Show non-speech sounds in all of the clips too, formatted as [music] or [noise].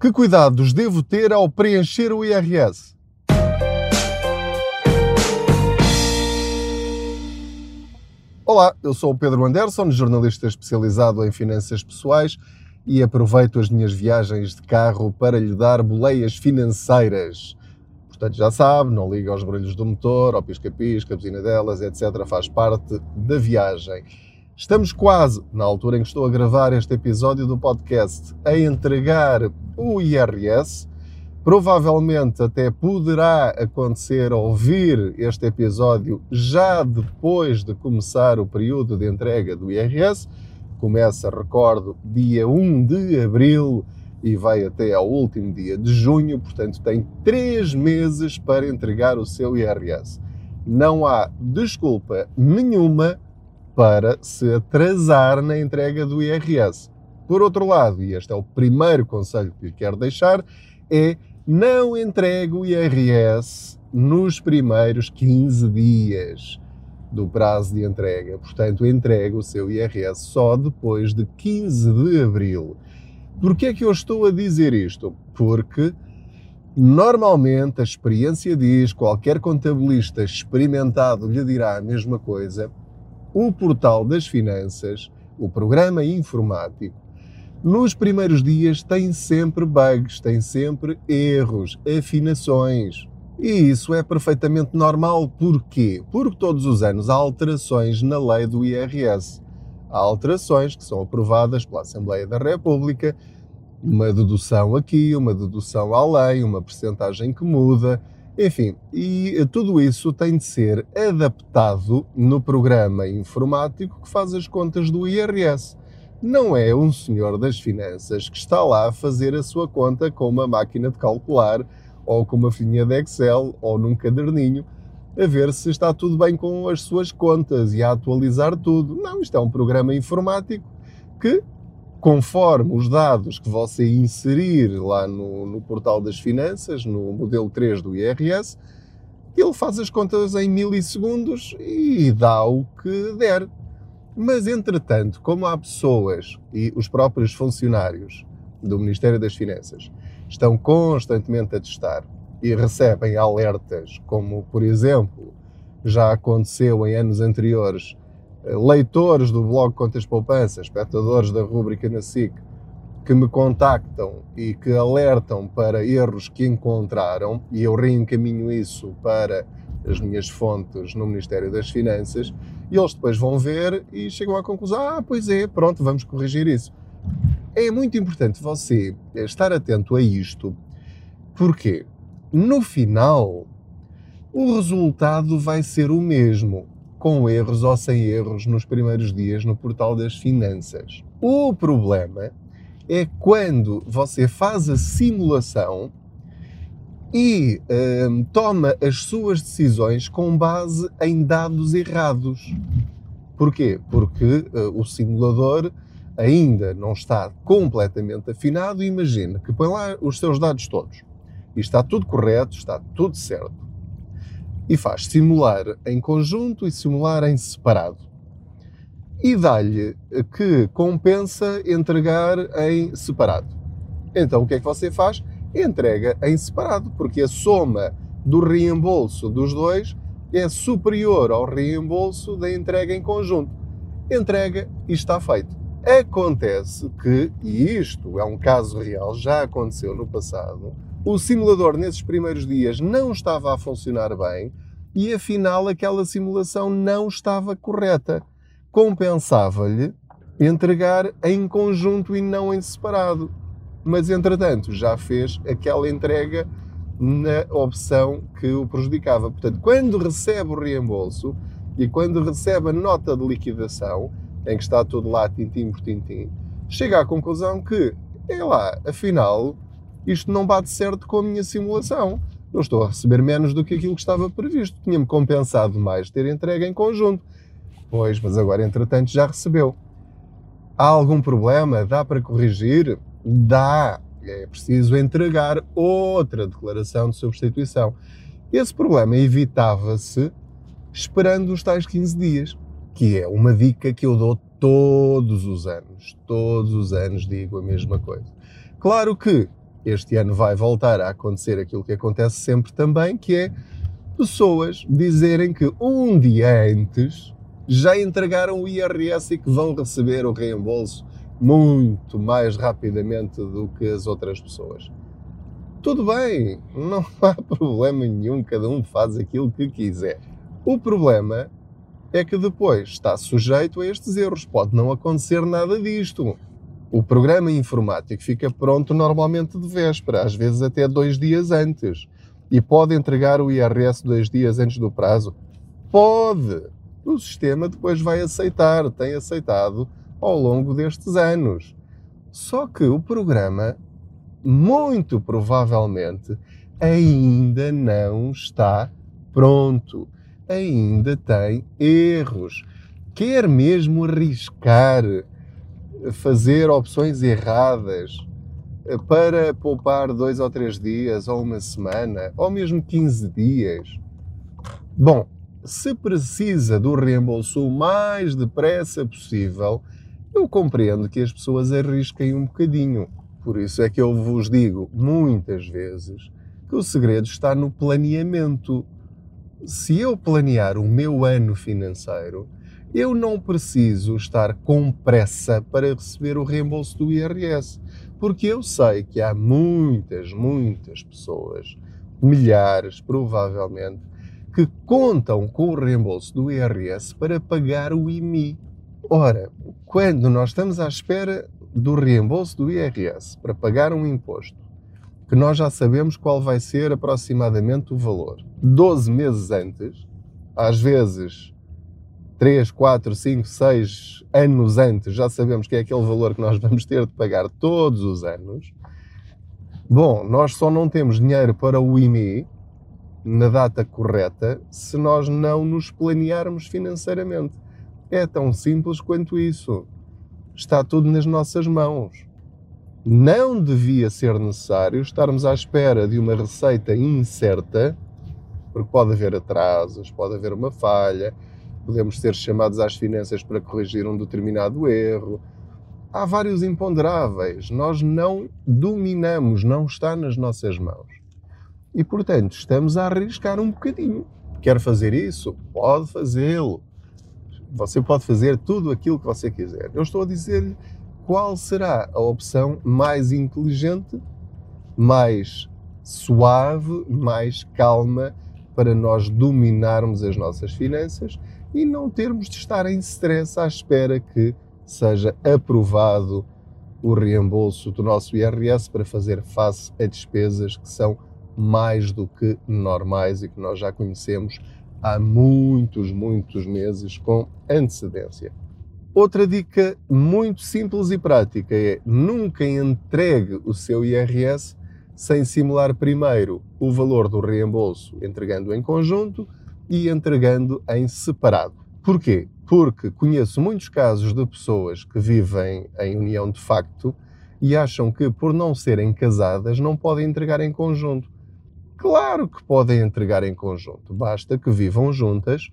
Que cuidados devo ter ao preencher o IRS? Olá, eu sou o Pedro Anderson, jornalista especializado em finanças pessoais e aproveito as minhas viagens de carro para lhe dar boleias financeiras. Portanto, já sabe, não liga aos barulhos do motor, ao pisca-pisca, a buzina delas, etc. Faz parte da viagem. Estamos quase, na altura em que estou a gravar este episódio do podcast, a entregar o IRS. Provavelmente até poderá acontecer ouvir este episódio já depois de começar o período de entrega do IRS. Começa, recordo, dia 1 de abril e vai até ao último dia de junho, portanto tem três meses para entregar o seu IRS. Não há desculpa nenhuma para se atrasar na entrega do IRS. Por outro lado, e este é o primeiro conselho que lhe quero deixar, é não entregue o IRS nos primeiros 15 dias do prazo de entrega. Portanto, entregue o seu IRS só depois de 15 de abril. Por que é que eu estou a dizer isto? Porque normalmente a experiência diz, qualquer contabilista experimentado lhe dirá a mesma coisa, o portal das finanças, o programa informático, nos primeiros dias tem sempre bugs, tem sempre erros, afinações. E isso é perfeitamente normal. Porquê? Porque todos os anos há alterações na lei do IRS. Há alterações que são aprovadas pela Assembleia da República, uma dedução aqui, uma dedução além, uma percentagem que muda, enfim, e tudo isso tem de ser adaptado no programa informático que faz as contas do IRS. Não é um senhor das finanças que está lá a fazer a sua conta com uma máquina de calcular ou com uma folhinha de Excel ou num caderninho a ver se está tudo bem com as suas contas e a atualizar tudo. Não, isto é um programa informático que conforme os dados que você inserir lá no, no, portal das finanças, no modelo 3 do IRS, ele faz as contas em milissegundos e dá o que der. Mas, entretanto, como há pessoas e os próprios funcionários do Ministério das Finanças estão constantemente a testar e recebem alertas, como, por exemplo, já aconteceu em anos anteriores leitores do blog Contas Poupança, espectadores da rúbrica na SIC, que me contactam e que alertam para erros que encontraram, e eu reencaminho isso para as minhas fontes no Ministério das Finanças, e eles depois vão ver e chegam à conclusão: ah, pois é, pronto, vamos corrigir isso. É muito importante você estar atento a isto, porque no final o resultado vai ser o mesmo com erros ou sem erros nos primeiros dias no portal das finanças. O problema é quando você faz a simulação e hum, toma as suas decisões com base em dados errados. Porquê? Porque uh, o simulador ainda não está completamente afinado. Imagine que põe lá os seus dados todos e está tudo correto, está tudo certo e faz simular em conjunto e simular em separado. E dá-lhe que compensa entregar em separado. Então o que é que você faz? Entrega em separado, porque a soma do reembolso dos dois é superior ao reembolso da entrega em conjunto. Entrega e está feito. Acontece que, e isto é um caso real, já aconteceu no passado, o simulador nesses primeiros dias não estava a funcionar bem e afinal aquela simulação não estava correta. Compensava-lhe entregar em conjunto e não em separado. Mas entretanto já fez aquela entrega na opção que o prejudicava. Portanto, quando recebe o reembolso e quando recebe a nota de liquidação, em que está tudo lá tintim por tintim, chega à conclusão que, é lá, afinal, isto não bate certo com a minha simulação. Eu estou a receber menos do que aquilo que estava previsto. Tinha-me compensado mais ter entregue em conjunto. Pois, mas agora, entretanto, já recebeu. Há algum problema? Dá para corrigir? Dá. É preciso entregar outra declaração de substituição. Esse problema evitava-se esperando os tais 15 dias, que é uma dica que eu dou todos os anos. Todos os anos digo a mesma coisa. Claro que este ano vai voltar a acontecer aquilo que acontece sempre também, que é pessoas dizerem que um dia antes já entregaram o IRS e que vão receber o reembolso muito mais rapidamente do que as outras pessoas. Tudo bem, não [laughs] há problema nenhum, cada um faz aquilo que quiser. O problema é que depois está sujeito a estes erros. Pode não acontecer nada disto. O programa informático fica pronto normalmente de véspera, às vezes até dois dias antes. E pode entregar o IRS dois dias antes do prazo? Pode! O sistema depois vai aceitar, tem aceitado ao longo destes anos. Só que o programa, muito provavelmente, ainda não está pronto ainda tem erros. Quer mesmo arriscar fazer opções erradas eh, para poupar dois ou três dias, ou uma semana, ou mesmo 15 dias? Bom, se precisa do reembolso o mais depressa possível, eu compreendo que as pessoas arrisquem um bocadinho. Por isso é que eu vos digo muitas vezes que o segredo está no planeamento se eu planear o meu ano financeiro, eu não preciso estar com pressa para receber o reembolso do IRS, porque eu sei que há muitas, muitas pessoas, milhares provavelmente, que contam com o reembolso do IRS para pagar o IMI. Ora, quando nós estamos à espera do reembolso do IRS para pagar um imposto, que nós já sabemos qual vai ser aproximadamente o valor. 12 meses antes, às vezes 3, 4, 5, 6 anos antes, já sabemos que é aquele valor que nós [laughs] vamos ter de pagar todos os anos. Bom, nós só não temos dinheiro para o IMI na data correta se nós não nos planearmos financeiramente. É tão simples quanto isso. Está tudo nas nossas mãos não devia ser necessário estarmos à espera de uma receita incerta, porque pode haver atrasos, pode haver uma falha, podemos ser chamados às finanças para corrigir um determinado erro. Há vários imponderáveis, nós não dominamos, não está nas nossas mãos. E, portanto, estamos a arriscar um bocadinho. Quer fazer isso? Pode fazê-lo. Você pode fazer tudo aquilo que você quiser. Eu estou a dizer-lhe qual será a opção mais inteligente, mais suave, mais calma para nós dominarmos as nossas finanças e não termos de estar em stress à espera que seja aprovado o reembolso do nosso IRS para fazer face a despesas que são mais do que normais e que nós já conhecemos há muitos, muitos meses com antecedência. Outra dica muito simples e prática é nunca entregue o seu IRS sem simular primeiro o valor do reembolso, entregando em conjunto e entregando em separado. Porquê? Porque conheço muitos casos de pessoas que vivem em união de facto e acham que, por não serem casadas, não podem entregar em conjunto. Claro que podem entregar em conjunto, basta que vivam juntas,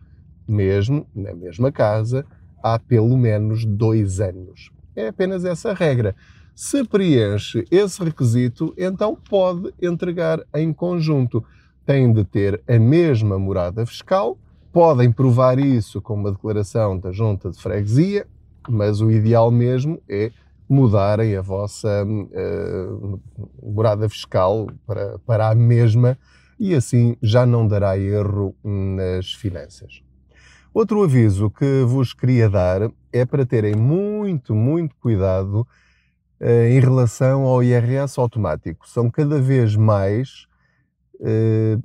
mesmo na mesma casa, há pelo menos dois anos. É apenas essa regra. Se preenche esse requisito, então pode entregar em conjunto. Tem de ter a mesma morada fiscal, podem provar isso com uma declaração da junta de freguesia, mas o ideal mesmo é mudarem a vossa uh, morada fiscal para, para a mesma e assim já não dará erro nas finanças. Outro aviso que vos queria dar é para terem muito, muito cuidado eh, em relação ao IRS automático. São cada vez mais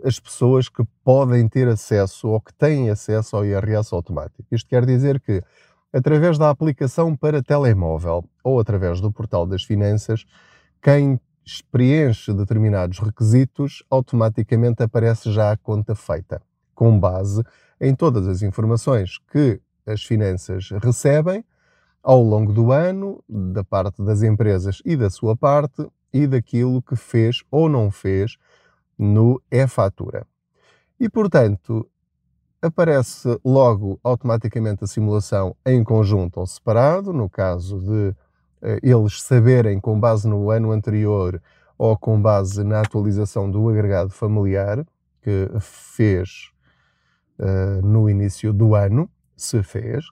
as pessoas que podem ter acesso ou que têm acesso ao IRS automático. Isto quer dizer que, através da aplicação para telemóvel ou através do portal das finanças, quem preenche determinados requisitos automaticamente aparece já a conta feita, com base em todas as informações que as finanças recebem ao longo do ano, da parte das empresas e da sua parte, e daquilo que fez ou não fez no e-fatura. E, portanto, aparece logo automaticamente a simulação em conjunto ou separado, no caso de uh, eles saberem, com base no ano anterior, ou com base na atualização do agregado familiar que fez uh, no início do ano, se fez,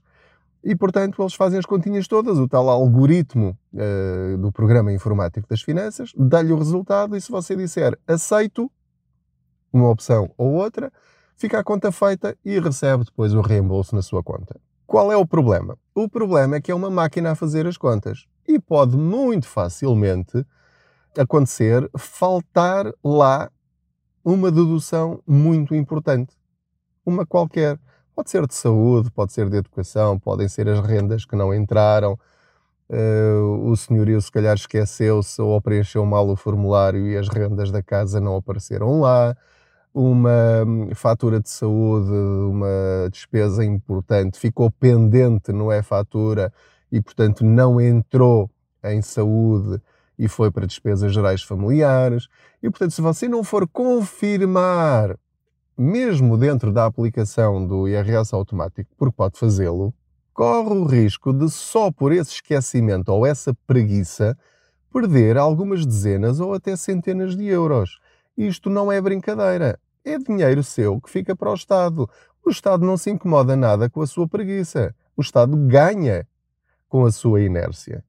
e portanto eles fazem as continhas todas, o tal algoritmo uh, do programa informático das finanças dá-lhe o resultado e se você disser aceito uma opção ou outra, fica a conta feita e recebe depois o reembolso na sua conta. Qual é o problema? O problema é que é uma máquina a fazer as contas e pode muito facilmente acontecer faltar lá uma dedução muito importante. Uma qualquer. Pode ser de saúde, pode ser de educação, podem ser as rendas que não entraram. Uh, o senhorio se calhar esqueceu-se ou preencheu mal o formulário e as rendas da casa não apareceram lá. Uma hum, fatura de saúde, uma despesa importante, ficou pendente, não é fatura, e portanto não entrou em saúde e foi para despesas gerais familiares. E, portanto, se você não for confirmar, mesmo dentro da aplicação do IRS automático, porque pode fazê-lo, corre o risco de só por esse esquecimento ou essa preguiça perder algumas dezenas ou até centenas de euros. Isto não é brincadeira. É dinheiro seu que fica para o Estado. O Estado não se incomoda nada com a sua preguiça. O Estado ganha com a sua inércia.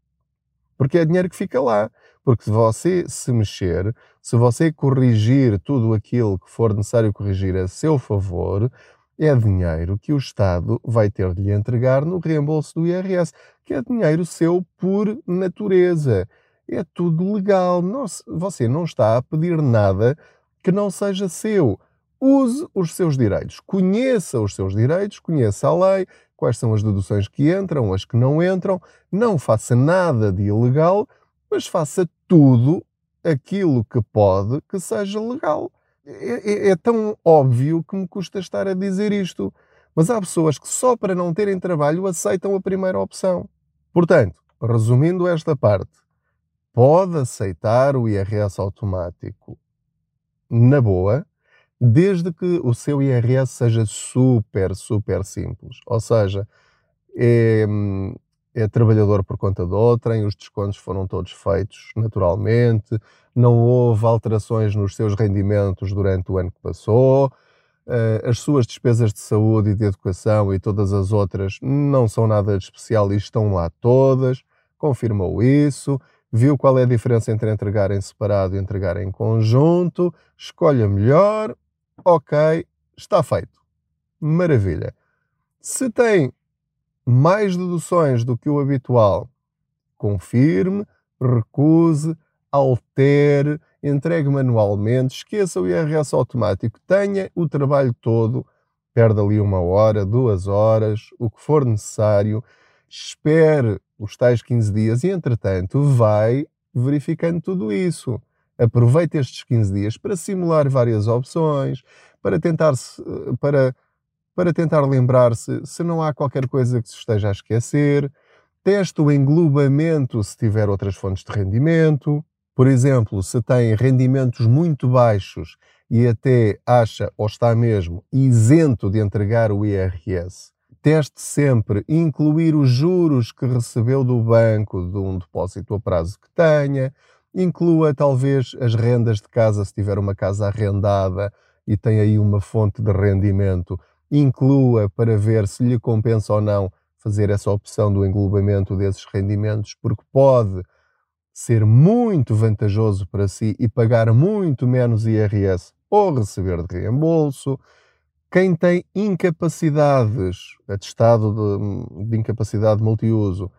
Porque é dinheiro que fica lá. Porque se você se mexer, se você corrigir tudo aquilo que for necessário corrigir a seu favor, é dinheiro que o Estado vai ter de lhe entregar no reembolso do IRS, que é dinheiro seu por natureza. É tudo legal. Não, você não está a pedir nada que não seja seu. Use os seus direitos, conheça os seus direitos, conheça a lei, quais são as deduções que entram, as que não entram, não faça nada de ilegal, mas faça tudo aquilo que pode que seja legal. É, é, é, tão óbvio que me custa estar a dizer isto. Mas há pessoas que só para não terem trabalho aceitam a primeira opção. Portanto, resumindo esta parte, pode aceitar o IRS automático na boa, desde que o seu IRS seja super, super simples. Ou seja, é, é trabalhador por conta de outrem, os descontos foram todos feitos naturalmente, não houve alterações nos seus rendimentos durante o ano que passou, eh, as suas despesas de saúde e de educação e todas as outras não são nada de especial e estão lá todas, confirmou isso, viu qual é a diferença entre entregar em separado e entregar em conjunto, escolha melhor, ok, está feito. Maravilha. Se tem mais deduções do que o habitual, confirme, recuse, altere, entregue manualmente, esqueça o IRS automático, tenha o trabalho todo, perde ali uma hora, duas horas, o que for necessário, espere os tais 15 dias e, entretanto, vai verificando tudo isso. Aproveite estes 15 dias para simular várias opções, para tentar, para, para tentar lembrar-se se não há qualquer coisa que se esteja a esquecer. Teste o englobamento se tiver outras fontes de rendimento. Por exemplo, se tem rendimentos muito baixos e até acha ou está mesmo isento de entregar o IRS, teste sempre incluir os juros que recebeu do banco de um depósito a prazo que tenha, Inclua talvez as rendas de casa, se tiver uma casa arrendada e tem aí uma fonte de rendimento. Inclua para ver se lhe compensa ou não fazer essa opção do englobamento desses rendimentos, porque pode ser muito vantajoso para si e pagar muito menos IRS ou receber de reembolso. Quem tem incapacidades, atestado de, de incapacidade multiuso,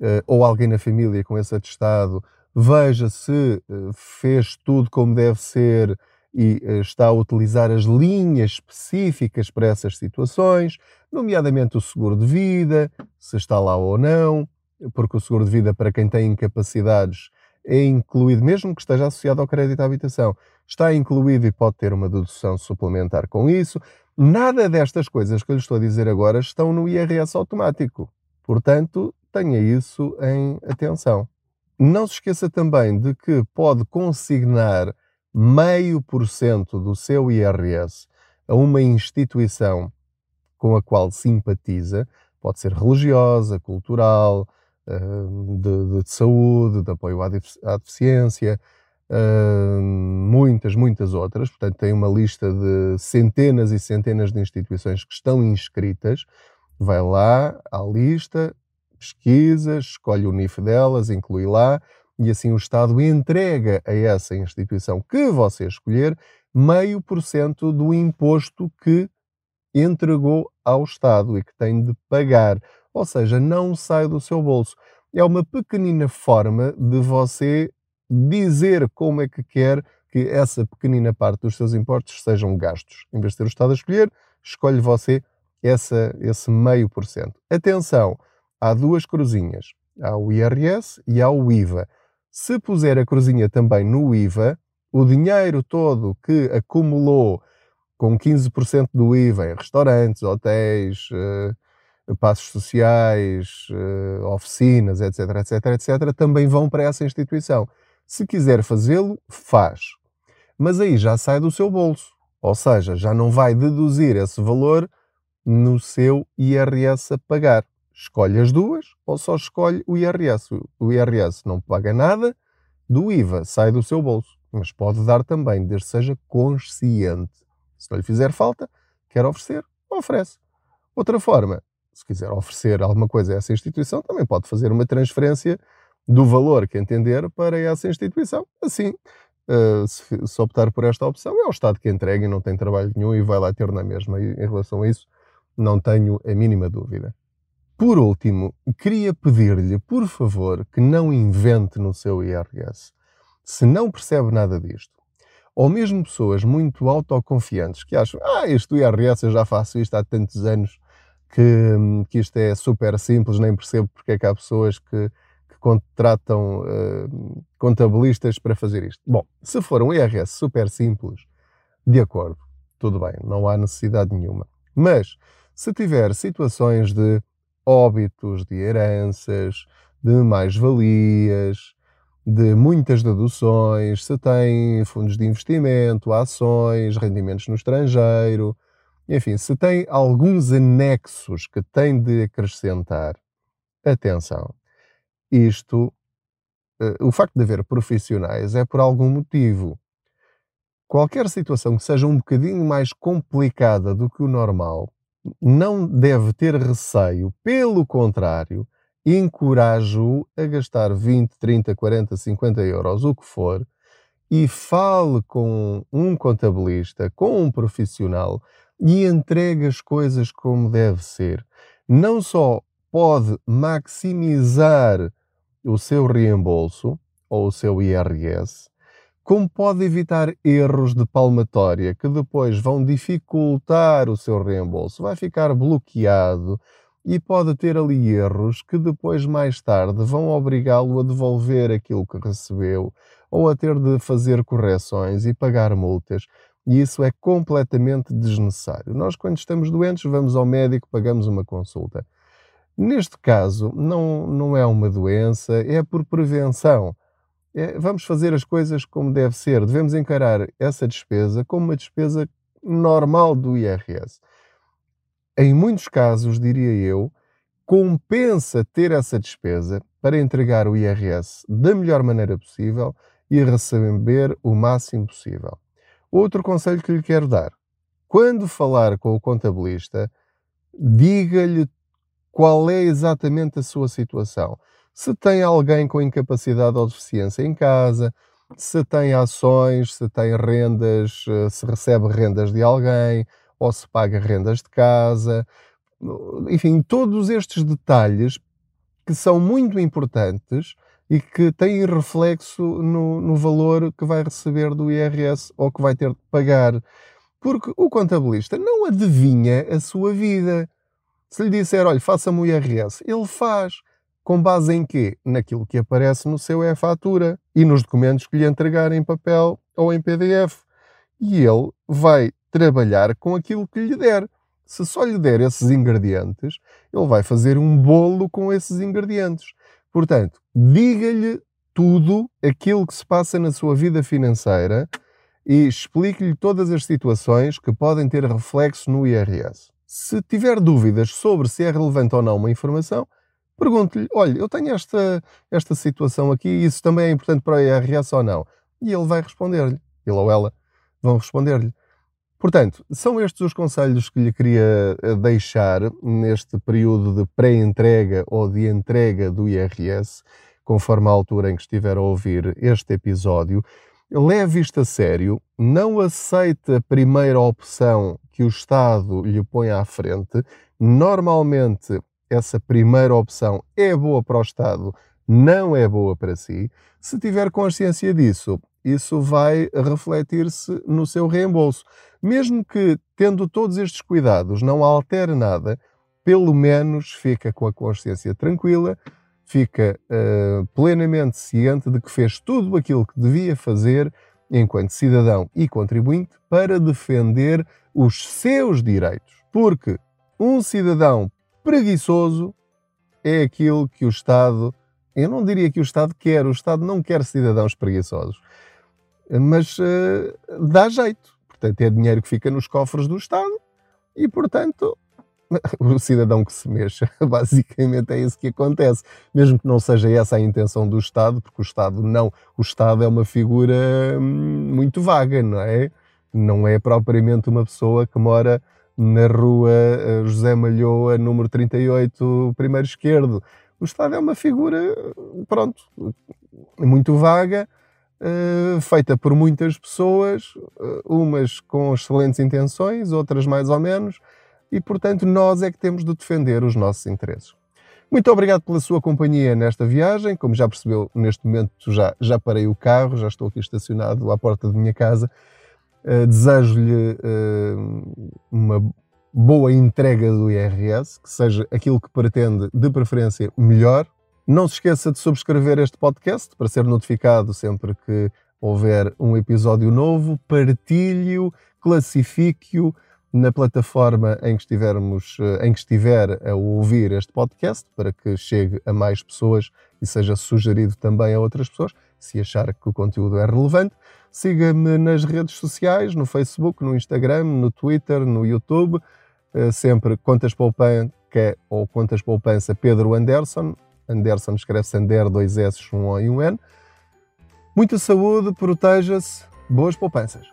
eh, ou alguém na família com esse atestado, veja se eh, fez tudo como deve ser e eh, está a utilizar as linhas específicas para essas situações, nomeadamente o seguro de vida, se está lá ou não, porque o seguro de vida para quem tem incapacidades é incluído, mesmo que esteja associado ao crédito à habitação, está incluído e pode ter uma dedução suplementar com isso. Nada destas coisas que eu lhe estou a dizer agora estão no IRS automático. Portanto, tenha isso em atenção. Não se esqueça também de que pode consignar meio por cento do seu IRS a uma instituição com a qual simpatiza, pode ser religiosa, cultural, de, de saúde, de apoio à deficiência, muitas, muitas outras. Portanto, tem uma lista de centenas e centenas de instituições que estão inscritas. Vai lá à lista, pesquisa, escolhe o NIF delas, inclui lá, e assim o Estado entrega a essa instituição que você escolher meio por cento do imposto que entregou ao Estado e que tem de pagar. Ou seja, não sai do seu bolso. É uma pequenina forma de você dizer como é que quer que essa pequenina parte dos seus impostos sejam gastos. Em vez de ter o Estado a escolher, escolhe você essa, esse meio por cento. Atenção, há duas cruzinhas. Há o IRS e há o IVA. Se puser a cruzinha também no IVA, o dinheiro todo que acumulou com 15% do IVA em restaurantes, hotéis, uh, passos sociais, uh, oficinas, etc, etc, etc, também vão para essa instituição. Se quiser fazê-lo, faz. Mas aí já sai do seu bolso. Ou seja, já não vai deduzir esse valor no seu IRS a pagar. Escolhe as duas ou só escolhe o IRS. O IRS não paga nada do IVA, sai do seu bolso. Mas pode dar também, desde que seja consciente. Se não lhe fizer falta, quer oferecer, oferece. Outra forma, se quiser oferecer alguma coisa a essa instituição, também pode fazer uma transferência do valor que entender para essa instituição. Assim, uh, se, optar por esta opção, é o Estado que entrega e não tem trabalho nenhum e vai lá ter na mesma. Em relação a isso, não tenho a mínima dúvida. Por último, queria pedir-lhe, por favor, que não invente no seu IRS. Se não percebe nada disto, ou mesmo pessoas muito autoconfiantes que acham, ah, isto IRS eu já faço isto há tantos anos que, que isto é super simples, nem percebo porque é que há pessoas que contratam uh, contabilistas para fazer isto. Bom, se for um IRS super simples, de acordo, tudo bem, não há necessidade nenhuma. Mas se tiver situações de óbitos, de heranças, de mais-valias, de muitas deduções, se tem fundos de investimento, ações, rendimentos no estrangeiro, enfim, se tem alguns anexos que tem de acrescentar, atenção, isto, uh, o facto de haver profissionais é por algum motivo. Qualquer situação que seja um bocadinho mais complicada do que o normal, não deve ter receio, pelo contrário, encorajo-o a gastar 20, 30, 40, 50 euros, o que for, e fale com um contabilista, com um profissional e entregue as coisas como deve ser. Não só pode maximizar o seu reembolso ou o seu IRS, como pode evitar erros de palmatória que depois vão dificultar o seu reembolso, vai ficar bloqueado e pode ter ali erros que depois, mais tarde, vão obrigá-lo a devolver aquilo que recebeu ou a ter de fazer correções e pagar multas. E isso é completamente desnecessário. Nós, quando estamos doentes, vamos ao médico, pagamos uma consulta. Neste caso, não, não é uma doença, é por prevenção. É, vamos fazer as coisas como deve ser. Devemos encarar essa despesa como uma despesa normal do IRS. Em muitos casos, diria eu, compensa ter essa despesa para entregar o IRS da melhor maneira possível e receber o máximo possível. Outro conselho que lhe quero dar: quando falar com o contabilista, diga-lhe qual é exatamente a sua situação. Se tem alguém com incapacidade ou deficiência em casa, se tem ações, se tem rendas, eh, se recebe rendas de alguém, ou se paga rendas de casa, enfim, todos estes detalhes que são muito importantes e que têm reflexo no, no valor que vai receber do IRS ou que vai ter de pagar. Porque o contabilista não adivinha a sua vida. Se lhe disser, olha, faça-me o IRS, ele faz. Com base em quê? Naquilo que aparece no seu e-fatura e nos documentos que lhe entregarem em papel ou em PDF. E ele vai trabalhar com aquilo que lhe der. Se só lhe der esses ingredientes, ele vai fazer um bolo com esses ingredientes. Portanto, diga-lhe tudo aquilo que se passa na sua vida financeira e explique-lhe todas as situações que podem ter reflexo no IRS. Se tiver dúvidas sobre se é relevante ou não uma informação, pergunte-lhe: olha, eu tenho esta, esta situação aqui, isso também é importante para o IRS ou não? e ele vai responder-lhe. Ele ou ela vão responder-lhe. Portanto, são estes os conselhos que lhe queria eh, deixar neste período de pré-entrega ou de entrega do IRS, conforme a altura em que estiver a ouvir este episódio. Leve isto a sério, não aceite a primeira opção que o Estado lhe põe à frente. Normalmente, essa primeira opção é boa para o Estado, não é boa para si. Se tiver consciência disso, isso vai refletir-se no seu reembolso. Mesmo que, tendo todos estes cuidados, não altere nada, pelo menos fica com a consciência tranquila, fica uh, plenamente ciente de que fez tudo aquilo que devia fazer enquanto cidadão e contribuinte para defender os seus direitos. Porque um cidadão preguiçoso é aquilo que o Estado, eu não diria que o Estado quer, o Estado não quer cidadãos preguiçosos mas uh, dá jeito. Portanto, é dinheiro que fica nos cofres do Estado e, portanto, [laughs] o cidadão que se mexa. [laughs] Basicamente é isso que acontece. Mesmo que não seja essa a intenção do Estado, porque o Estado não. O Estado é uma figura hum, muito vaga, não é? Não é propriamente uma pessoa que mora na rua eh, José Malhoa, número 38, primeiro esquerdo. O Estado é uma figura, pronto, muito vaga eh, feita por muitas pessoas, uh, umas com excelentes intenções, outras mais ou menos, e portanto nós é que temos de defender os nossos interesses. Muito obrigado pela sua companhia nesta viagem. Como já percebeu, neste momento já, já parei o carro, já estou aqui estacionado à porta de minha casa. Uh, Desejo-lhe uma boa entrega do IRS, que seja aquilo que pretende, de preferência, melhor, não se esqueça de subscrever este podcast para ser notificado sempre que houver um episódio novo. Partilhe-o, classifique-o na plataforma em que, estivermos, eh, em que estiver a ouvir este podcast para que chegue a mais pessoas e seja sugerido também a outras pessoas, se achar que o conteúdo é relevante. Siga-me nas redes sociais, no Facebook, no Instagram, no Twitter, no YouTube, eh, sempre Contas Poupança ou Contas Poupança Pedro Anderson Anderson escreve-se Ander, dois S, um O e um N. Muita saúde, proteja-se, boas poupanças.